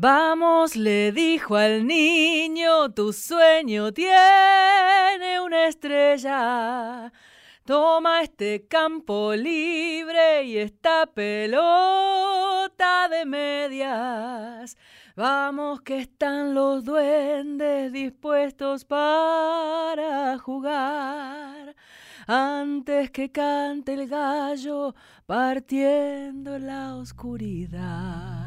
Vamos, le dijo al niño, tu sueño tiene una estrella. Toma este campo libre y esta pelota de medias. Vamos que están los duendes dispuestos para jugar. Antes que cante el gallo partiendo la oscuridad.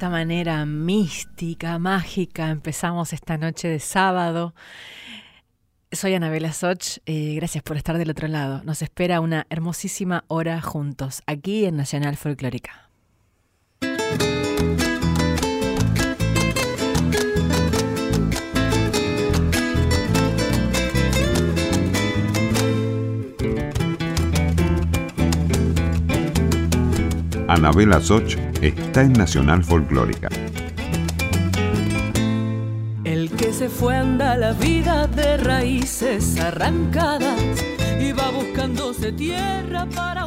Esta manera mística, mágica, empezamos esta noche de sábado. Soy Anabela Soch, y gracias por estar del otro lado. Nos espera una hermosísima hora juntos, aquí en Nacional Folclórica. Anabela Soch está en Nacional Folclórica. El que se fue anda la vida de raíces arrancadas y va buscándose tierra para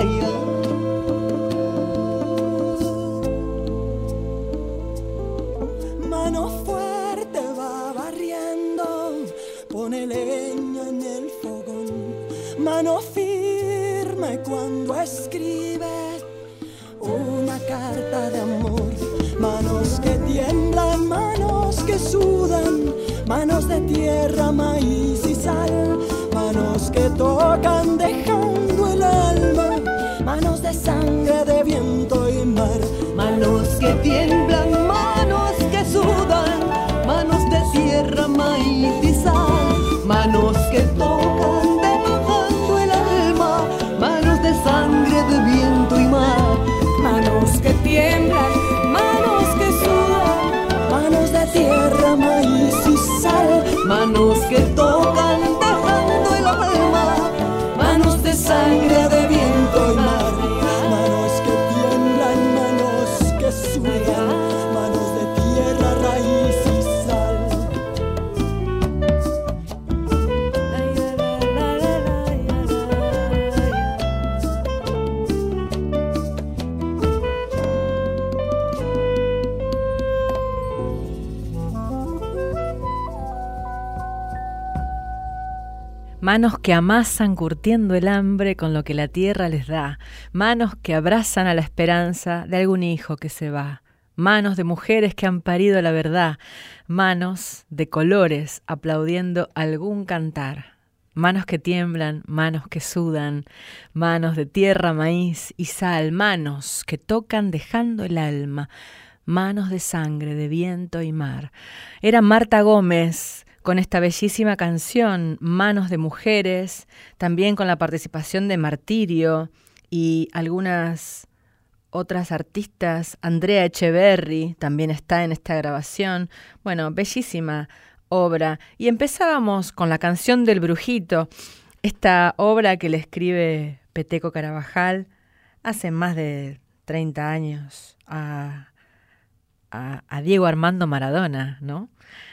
哎呀！Amasan curtiendo el hambre con lo que la tierra les da, manos que abrazan a la esperanza de algún hijo que se va, manos de mujeres que han parido la verdad, manos de colores aplaudiendo algún cantar, manos que tiemblan, manos que sudan, manos de tierra, maíz y sal, manos que tocan dejando el alma, manos de sangre, de viento y mar. Era Marta Gómez con esta bellísima canción, Manos de Mujeres, también con la participación de Martirio y algunas otras artistas, Andrea Echeverry también está en esta grabación. Bueno, bellísima obra. Y empezábamos con la canción del Brujito, esta obra que le escribe Peteco Carabajal hace más de 30 años a, a, Diego Armando Maradona, ¿no?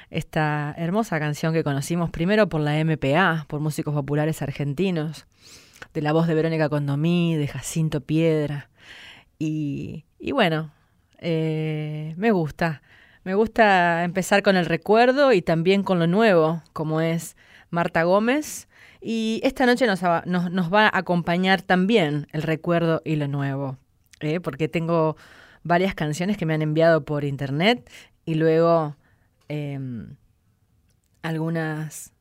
Esta hermosa canción que conocimos primero por la MPA, por músicos populares argentinos, de la voz de Verónica Condomí, de Jacinto Piedra. Y, bueno, eh, me gusta. Me gusta empezar con el recuerdo y también con lo nuevo, como es Marta Gómez. Y esta noche nos, nos, va a acompañar también el recuerdo y lo nuevo, ¿eh? porque tengo varias canciones que me han enviado por internet y luego em, algunas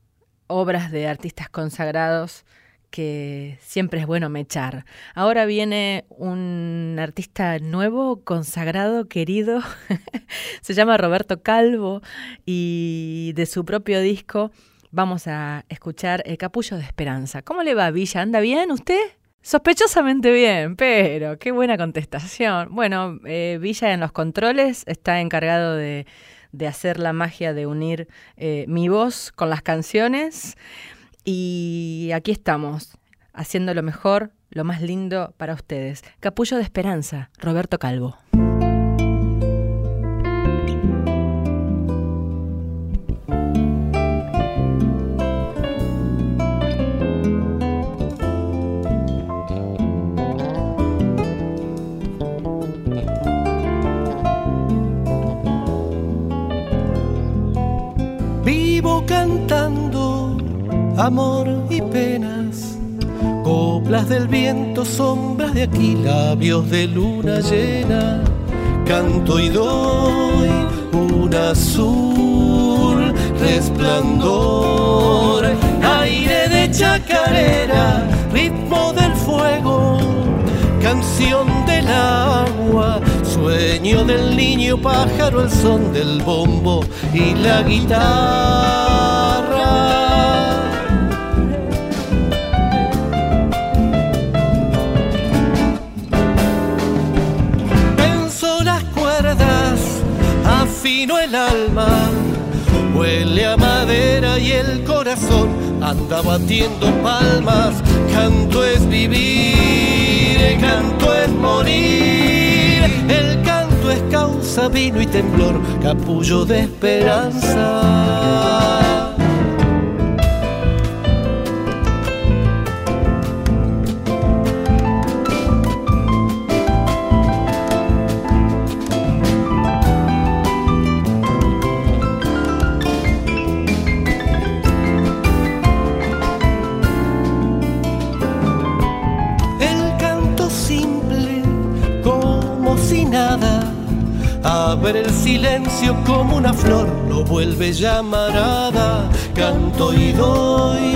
obras de artistas consagrados que siempre es bueno mechar. Ahora viene un artista nuevo, consagrado, querido, se llama Roberto Calvo y de su propio disco vamos a escuchar El Capullo de Esperanza. ¿Cómo le va, Villa? ¿Anda bien usted? Sospechosamente bien, pero qué buena contestación. Bueno, eh, Villa en los controles está encargado de, hacer la magia de unir eh, mi voz con las canciones. Y aquí estamos, haciendo lo mejor, lo más lindo para ustedes. Capullo de Esperanza, Roberto Calvo. Amor y penas, coplas del viento, sombras de aquí, labios de luna llena, canto y doy un azul resplandor, aire de chacarera, ritmo del fuego, canción del agua, sueño del niño pájaro, el son del bombo y la guitarra. Afino el alma, huele a madera y el corazón anda batiendo palmas. Canto es vivir, canto es morir. El canto es causa, vino y temblor, capullo de esperanza. Como una flor, lo vuelve llamarada, canto y doy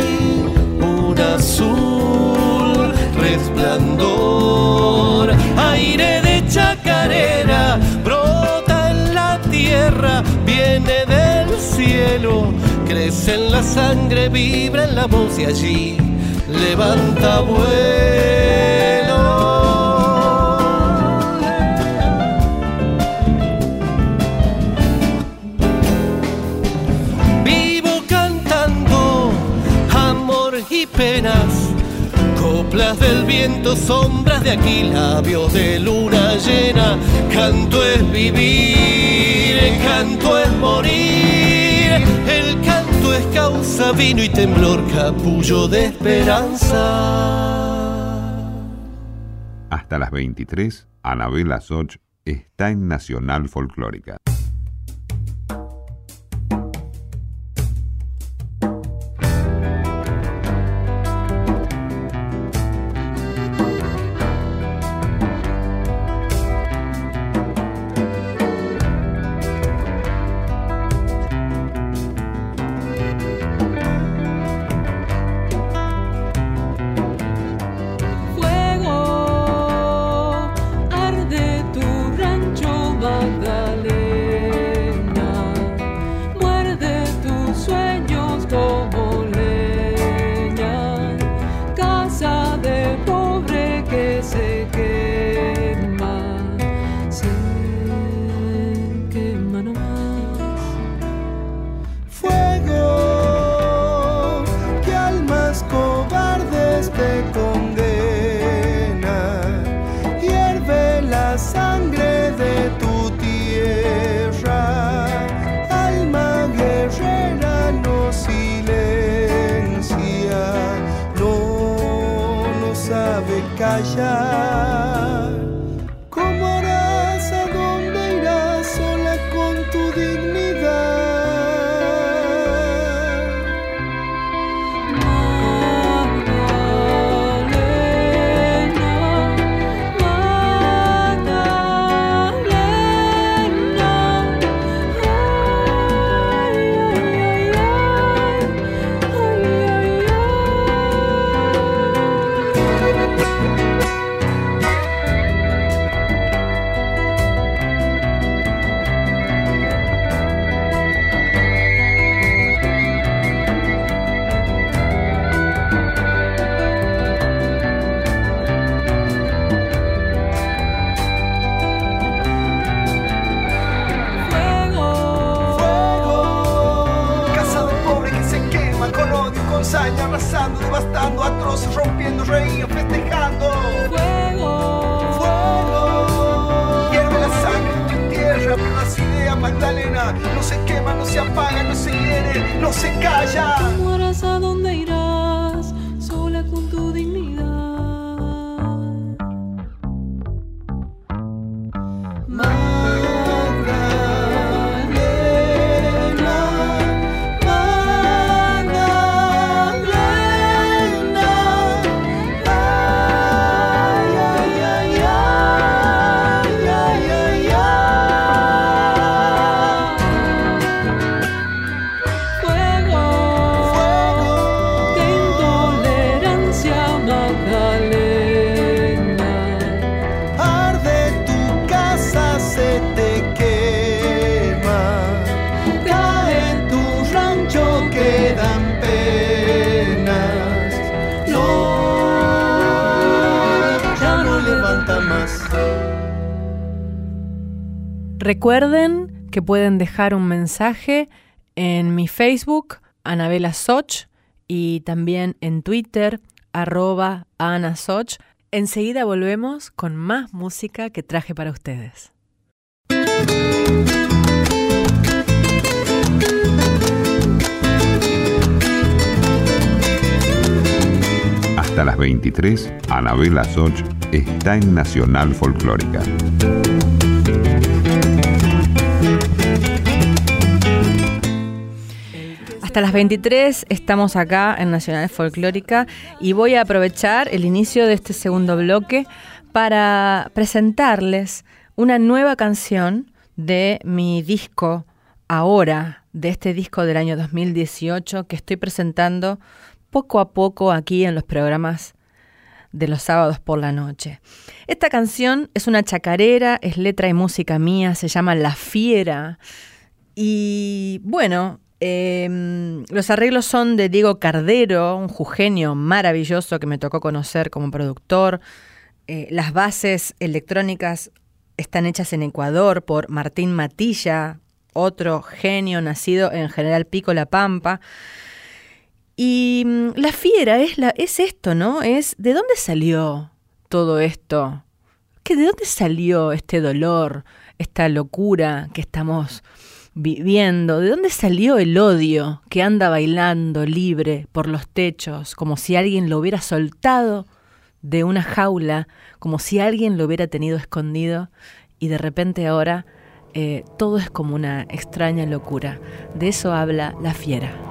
un azul resplandor, aire de chacarera, brota en la tierra, viene del cielo, crece en la sangre, vibra en la voz y allí levanta vuelo. Del viento, sombras de aquí, labios de luna llena, canto es vivir, canto es morir, el canto es causa, vino y temblor, capullo de esperanza. Hasta las 23, Anabela Soch está en Nacional Folclórica. Arrasando, devastando, atroz, rompiendo, reír, festejando. Fuego, fuego. Hierve la sangre en tu tierra, pero las ideas, Magdalena, no se quema, no se apaga, no se hiere, no se calla. Recuerden que pueden dejar un mensaje en mi Facebook, Anabela Soch, y también en Twitter, arroba Ana Soch. Enseguida volvemos con más música que traje para ustedes. Hasta las 23, Anabela Soch está en Nacional Folclórica. Hasta las 23 estamos acá en Nacional Folclórica y voy a aprovechar el inicio de este segundo bloque para presentarles una nueva canción de mi disco ahora, de este disco del año 2018 que estoy presentando poco a poco aquí en los programas de los sábados por la noche. Esta canción es una chacarera, es letra y música mía, se llama La Fiera. Y bueno, Em, los arreglos son de Diego Cardero, un jugenio maravilloso que me tocó conocer como productor. Eh, las bases electrónicas están hechas en Ecuador por Martín Matilla, otro genio nacido en General Pico La Pampa. Y mm, la fiera es, es esto, ¿no? Es de dónde salió todo esto. ¿Que ¿De dónde salió este dolor, esta locura que estamos viviendo? ¿De dónde salió el odio que anda bailando libre por los techos, como si alguien lo hubiera soltado de una jaula, como si alguien lo hubiera tenido escondido y de repente ahora eh, todo es como una extraña locura? De eso habla la fiera.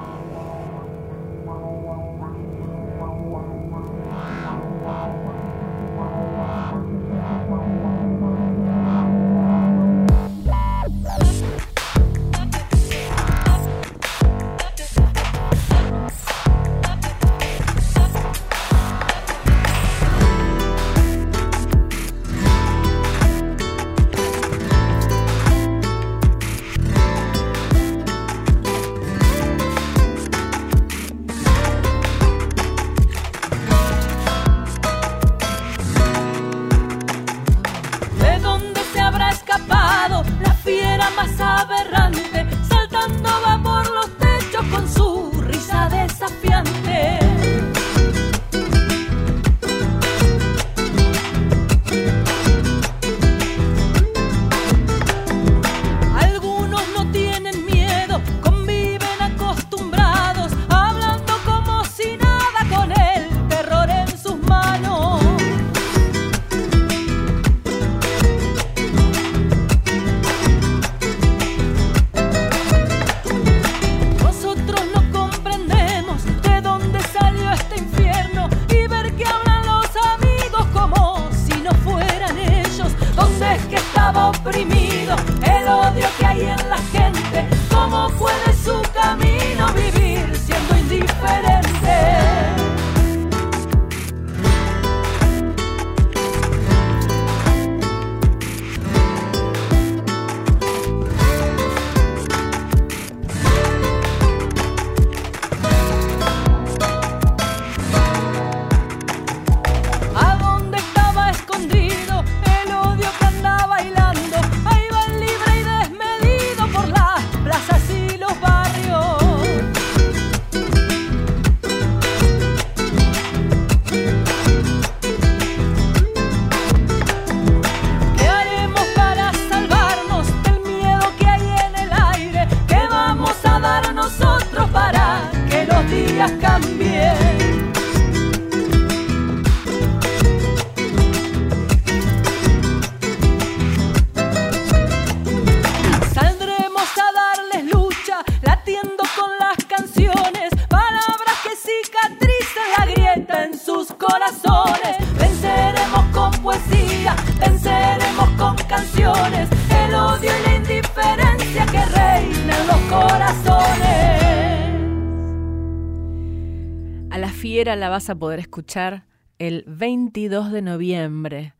A poder escuchar el 22 de noviembre.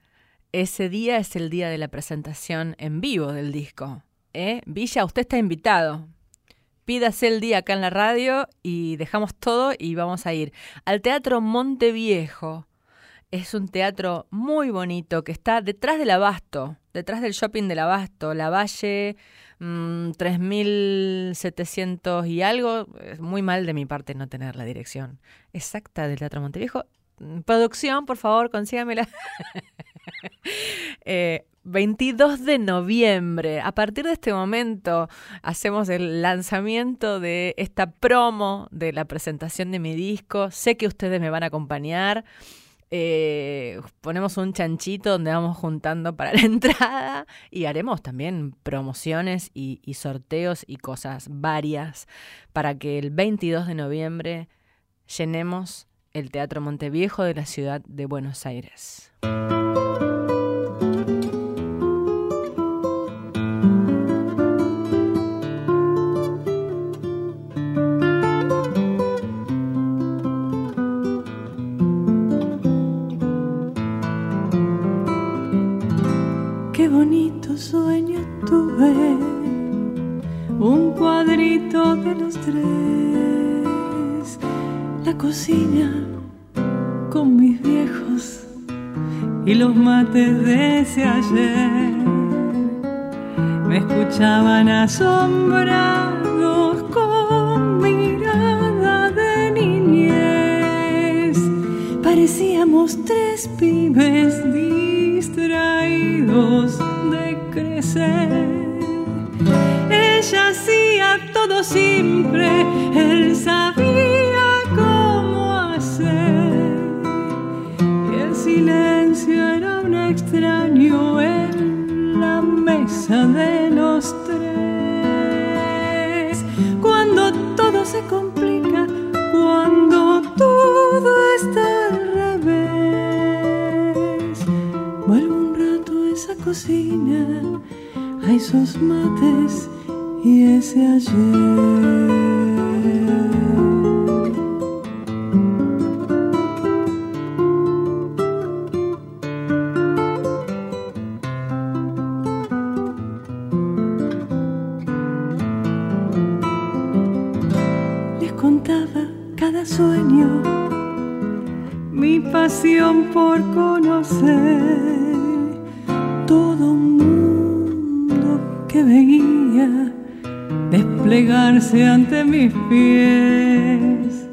Ese día es el día de la presentación en vivo del disco. ¿eh? Villa, usted está invitado. Pídase el día acá en la radio y dejamos todo y vamos a ir al Teatro Monteviejo. Es un teatro muy bonito que está detrás del Abasto, detrás del shopping del Abasto, la Valle 3700 mm, y algo. Es muy mal de mi parte no tener la dirección exacta del Teatro Monteviejo. Mm, producción, por favor, consígamela. eh, 22 de noviembre. A partir de este momento hacemos el lanzamiento de esta promo de la presentación de mi disco. Sé que ustedes me van a acompañar. Eh, ponemos un chanchito donde vamos juntando para la entrada y haremos también promociones y, y sorteos y cosas varias para que el 22 de noviembre llenemos el Teatro Monteviejo de la ciudad de Buenos Aires. Mi pasión por conocer todo un mundo que veía desplegarse ante mis pies.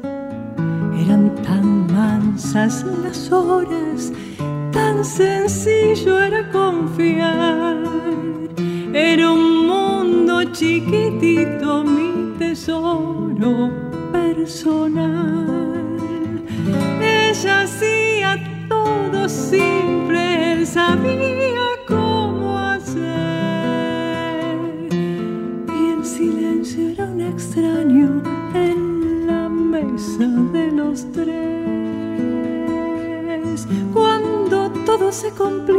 Eran tan mansas las horas, tan sencillo era confiar. Era un mundo chiquitito, mi tesoro personal. Simple, él sabía extraño en la mesa de los tres. Cuando todo se complica,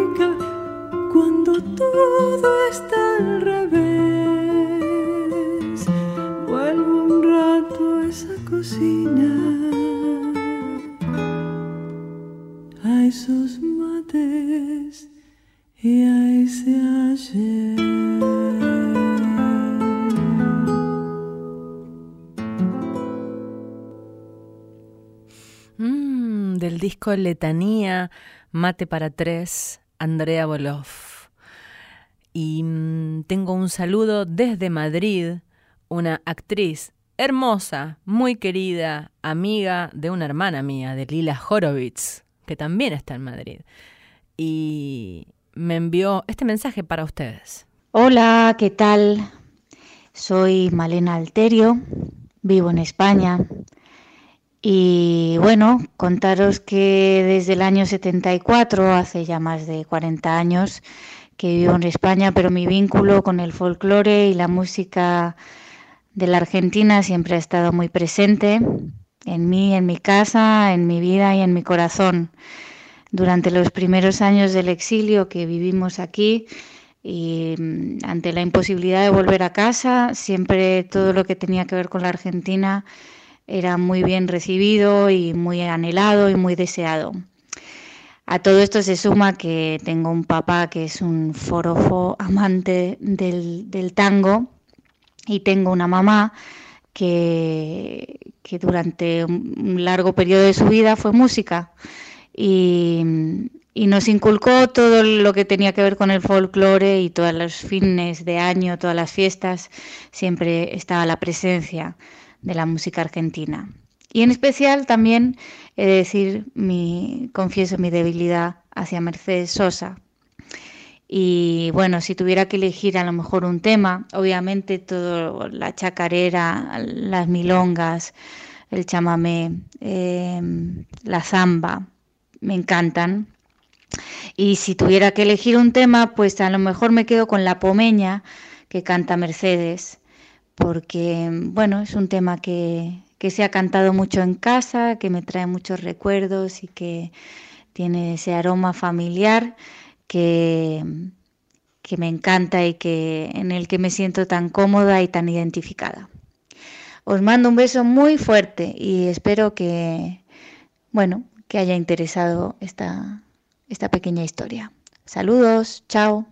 disco Letanía, Mate para Tres, Andrea Boloff. Y mm, tengo un saludo desde Madrid, una actriz hermosa, muy querida, amiga de una hermana mía, de Lila Horowitz, que también está en Madrid. Y me envió este mensaje para ustedes. Hola, ¿qué tal? Soy Malena Alterio, vivo en España y bueno, contaros que desde el año 74, hace ya más de 40 años, que vivo en España, pero mi vínculo con el folclore y la música de la Argentina siempre ha estado muy presente en mí, en mi casa, en mi vida y en mi corazón. Durante los primeros años del exilio que vivimos aquí y mm, ante la imposibilidad de volver a casa, siempre todo lo que tenía que ver con la Argentina era muy bien recibido y muy anhelado y muy deseado. A todo esto se suma que tengo un papá que es un forofo amante del, del tango y tengo una mamá que, que, durante un largo periodo de su vida fue música y, y, nos inculcó todo lo que tenía que ver con el folclore y todos los fines de año, todas las fiestas, siempre estaba la presencia de la música argentina. Y en especial también he de decir, mi, confieso mi debilidad hacia Mercedes Sosa. Y bueno, si tuviera que elegir a lo mejor un tema, obviamente todo la chacarera, las milongas, el chamamé, em, la zamba, me encantan. Y si tuviera que elegir un tema, pues a lo mejor me quedo con la pomeña que canta Mercedes, porque bueno, es un tema que, que se ha cantado mucho en casa, que me trae muchos recuerdos y que tiene ese aroma familiar que, que me encanta y que, en el que me siento tan cómoda y tan identificada. Os mando un beso muy fuerte y espero que, bueno, que haya interesado esta, esta pequeña historia. Saludos, chao.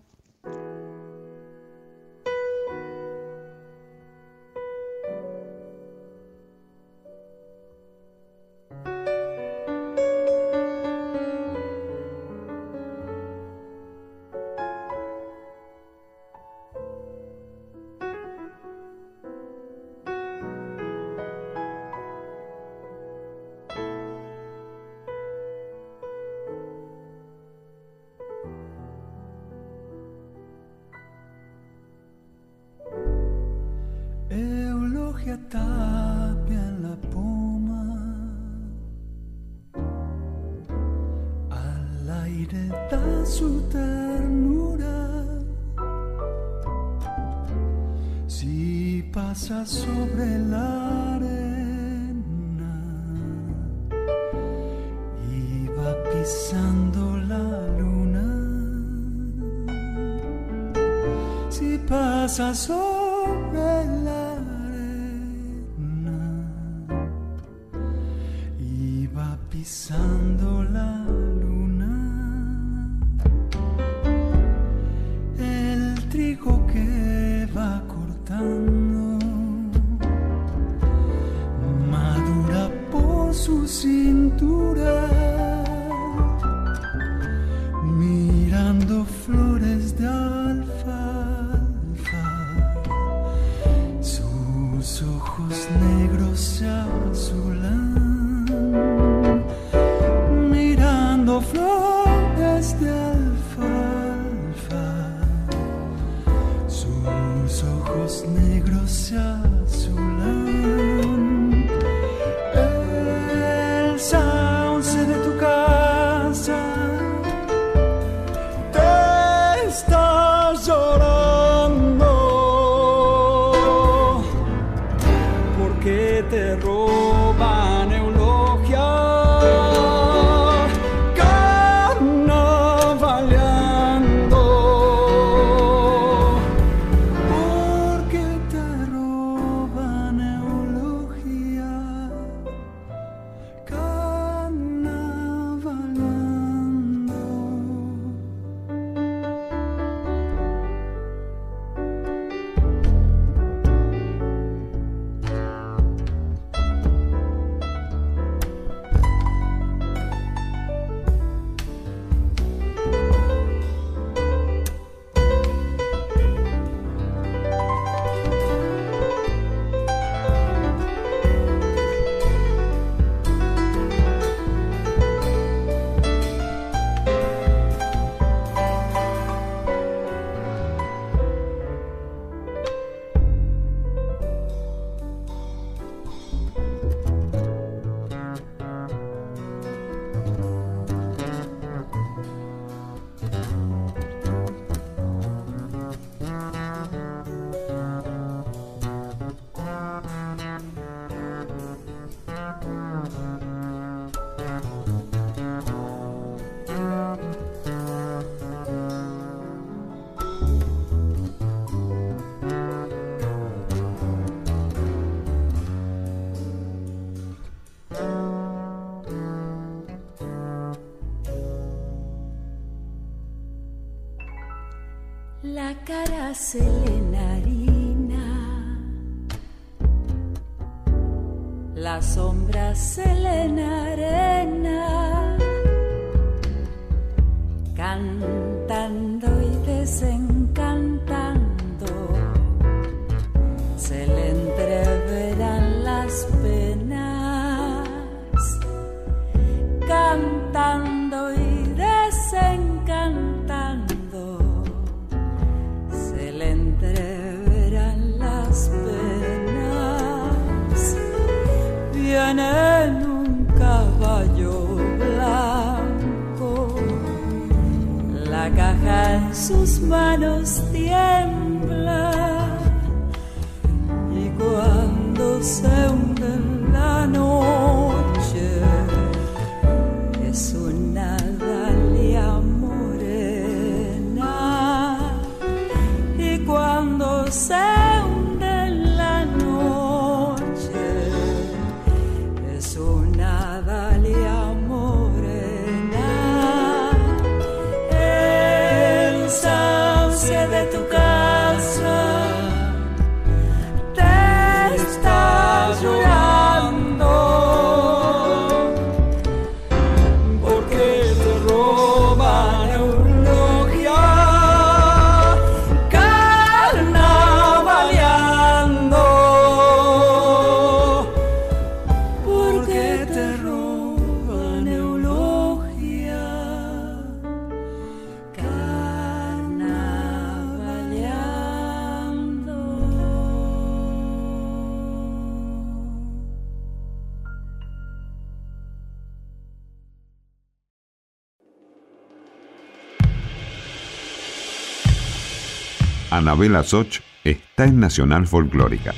Selena. Cuando Anabela Soch está en Nacional Folclórica.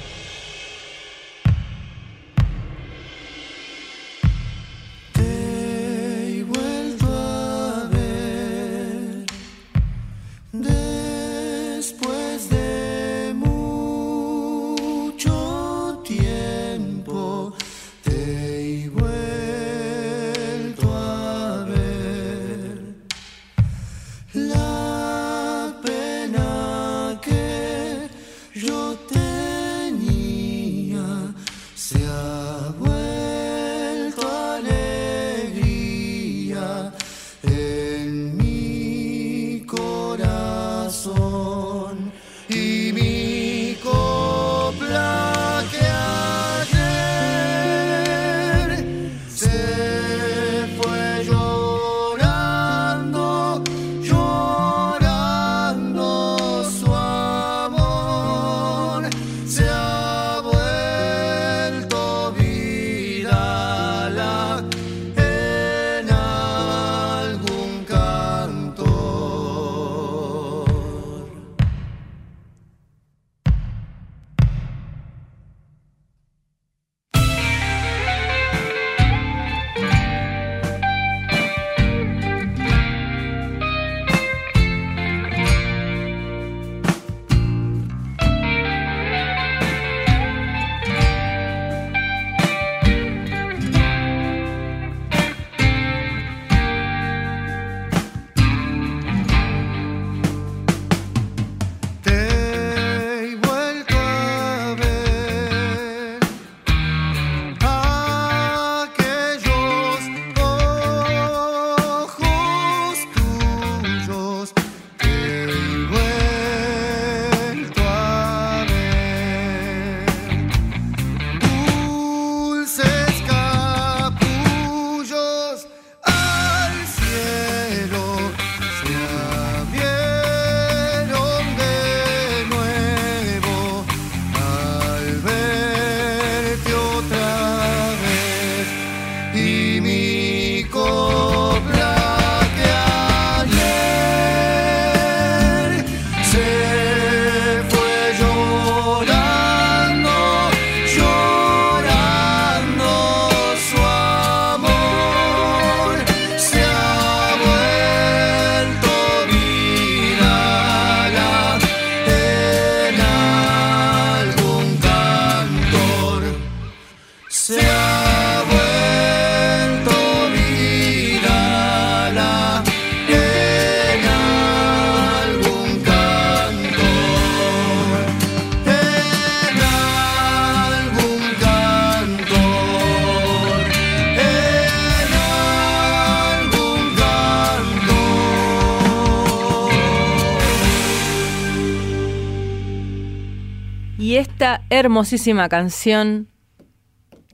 Hermosísima canción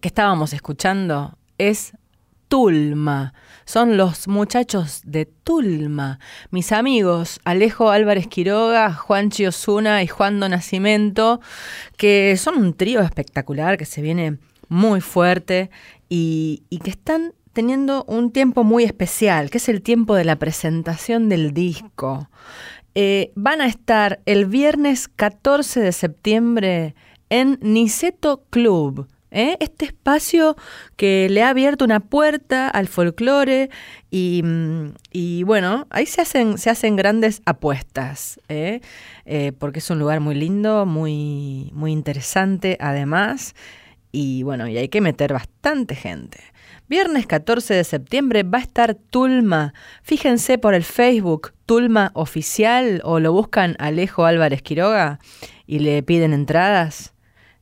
que estábamos escuchando es Tulma. Son los muchachos de Tulma, mis amigos Alejo Álvarez Quiroga, Juan Osuna y Juan Don Nacimento, que son un trío espectacular que se viene muy fuerte y, y que están teniendo un tiempo muy especial, que es el tiempo de la presentación del disco. Eh, van a estar el viernes 14 de septiembre en Niceto Club. ¿eh? Este espacio que le ha abierto una puerta al folclore y, y, bueno, ahí se hacen, se hacen grandes apuestas, ¿eh? porque es un lugar muy lindo, muy, muy interesante además, y bueno, y hay que meter bastante gente. Viernes 14 de septiembre va a estar Tulma. Fíjense por el Facebook Tulma Oficial o lo buscan Alejo Álvarez Quiroga y le piden entradas.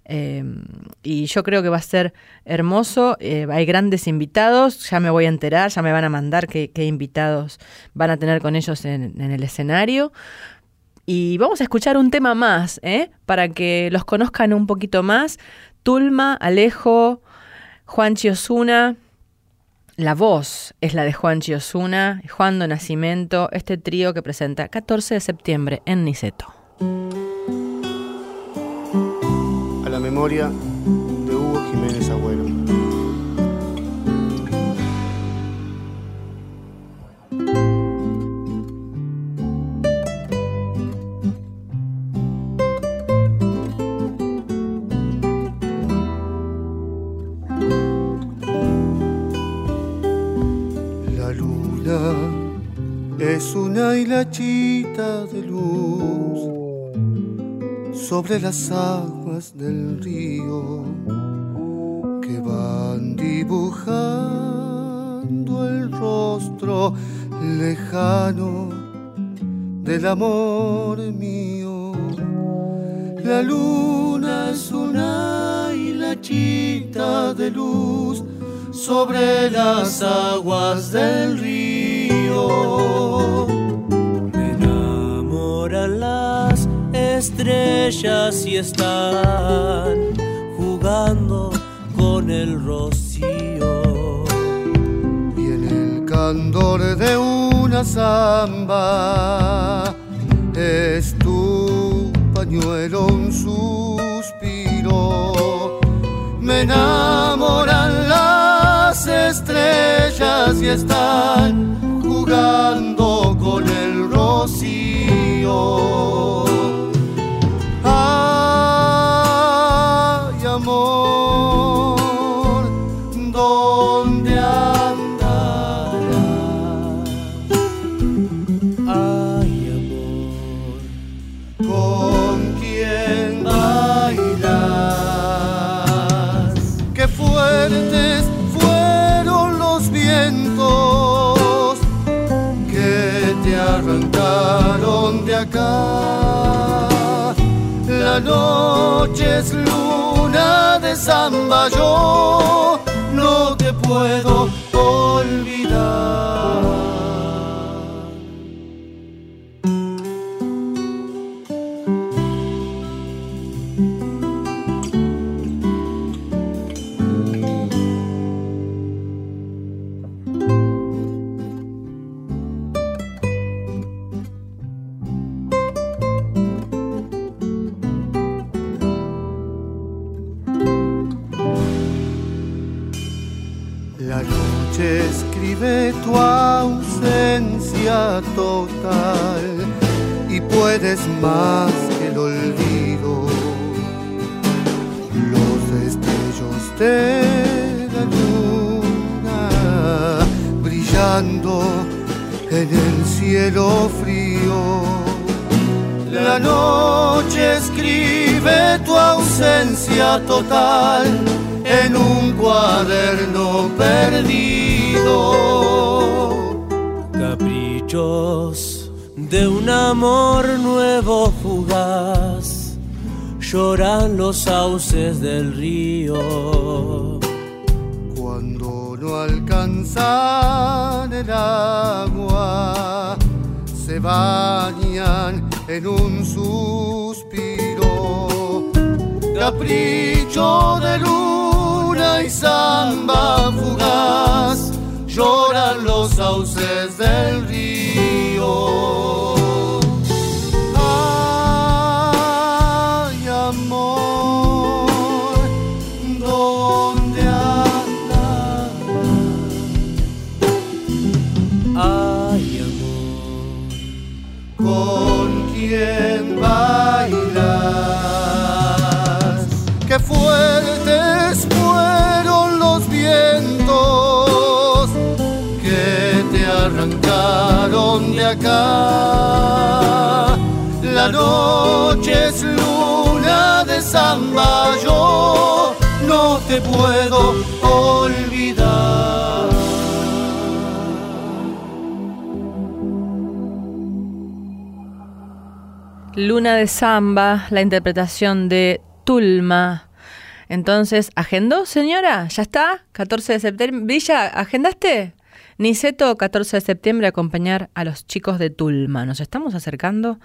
Em, y yo creo que va a ser hermoso. Eh, hay grandes invitados, ya me voy a enterar, ya me van a mandar qué, invitados van a tener con ellos en, el escenario. Y vamos a escuchar un tema más, ¿eh? para que los conozcan un poquito más. Tulma, Alejo, Juan Chiosuna, la voz es la de Juan Chiosuna, Juan Don Nacimiento, este trío que presenta 14 de septiembre en Niceto. La memoria de Hugo Jiménez Agüero. es una hilachita de luz sobre las aguas del río que van dibujando el rostro lejano del amor mío. La luna es una hilachita de luz sobre las aguas del río. Estrellas y están jugando con el rocío. Y en el candor de una zamba es tu pañuelo un suspiro. Me enamoran las estrellas y están jugando con el rocío. Es luna de samba, yo no te puedo escribe tu ausencia total y puedes más que el olvido. Los destellos de la luna brillando en el cielo frío. La noche escribe tu ausencia total en un cuaderno perdido. Caprichos de un amor nuevo fugaz, lloran los sauces del río. Cuando no alcanzan el agua, se bañan en un suspiro capricho de luna y samba fugaz, lloran los sauces del río. La noche es luna de samba, yo no te puedo olvidar. Luna de samba, la interpretación de Tulma. Entonces, ¿agendó, señora? ¿Ya está? 14 de septiembre. ¿Villa, agendaste? Niceto, 14 de septiembre, acompañar a los chicos de Tulma. Nos estamos acercando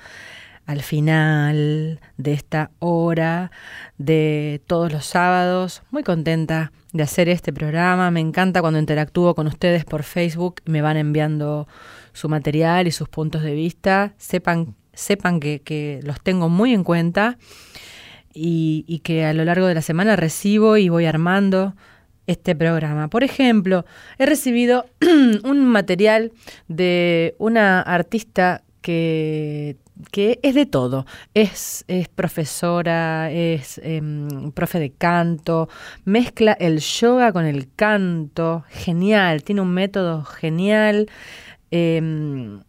al final de esta hora de todos los sábados. Muy contenta de hacer este programa. Me encanta cuando interactúo con ustedes por Facebook. Me van enviando su material y sus puntos de vista. Sepan, sepan que, los tengo muy en cuenta y, y que a lo largo de la semana recibo y voy armando este programa. Por ejemplo, he recibido un material de una artista que, que es de todo. Es, es profesora, es em, profe de canto, mezcla el yoga con el canto, genial, tiene un método genial. Em,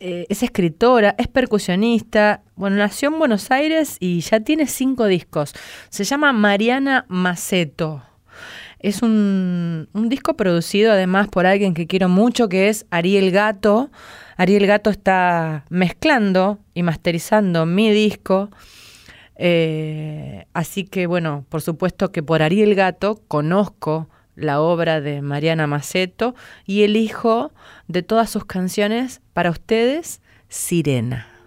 eh, es escritora, es percusionista. Bueno, nació en Buenos Aires y ya tiene cinco discos. Se llama Mariana Maceto. Es un, disco producido además por alguien que quiero mucho, que es Ariel Gato. Ariel Gato está mezclando y masterizando mi disco. Eh, así que bueno, por supuesto que por Ariel Gato conozco la obra de Mariana Maceto y elijo de todas sus canciones para ustedes Sirena.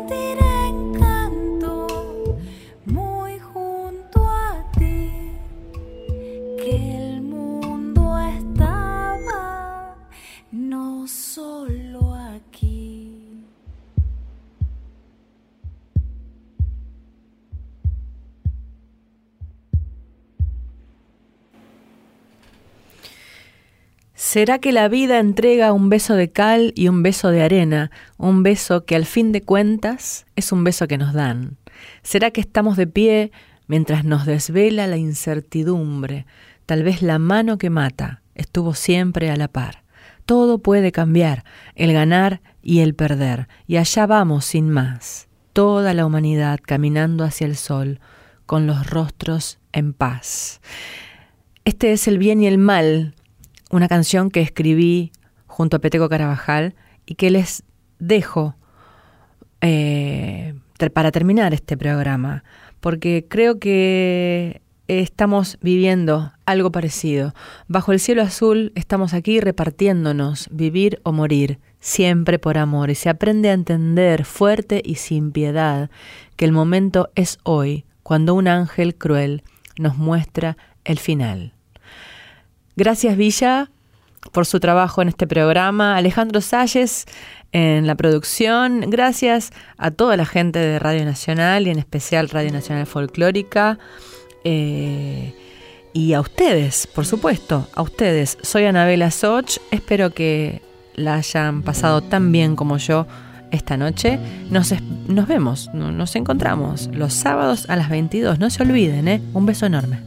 sentiré ¿Será que la vida entrega un beso de cal y un beso de arena, un beso que al fin de cuentas es un beso que nos dan? ¿Será que estamos de pie mientras nos desvela la incertidumbre? Tal vez la mano que mata estuvo siempre a la par. Todo puede cambiar, el ganar y el perder, y allá vamos sin más, toda la humanidad caminando hacia el sol, con los rostros en paz. Este es el bien y el mal una canción que escribí junto a Peteco Carabajal y que les dejo eh, para terminar este programa, porque creo que estamos viviendo algo parecido. Bajo el cielo azul estamos aquí repartiéndonos, vivir o morir, siempre por amor, y se aprende a entender fuerte y sin piedad que el momento es hoy, cuando un ángel cruel nos muestra el final. Gracias Villa por su trabajo en este programa, Alejandro Salles en la producción, gracias a toda la gente de Radio Nacional y en especial Radio Nacional Folclórica. Eh, y a ustedes, por supuesto, a ustedes. Soy Anabela Soch, espero que la hayan pasado tan bien como yo esta noche. Nos, nos vemos, nos encontramos los sábados a las 22. No se olviden, ¿eh? Un beso enorme.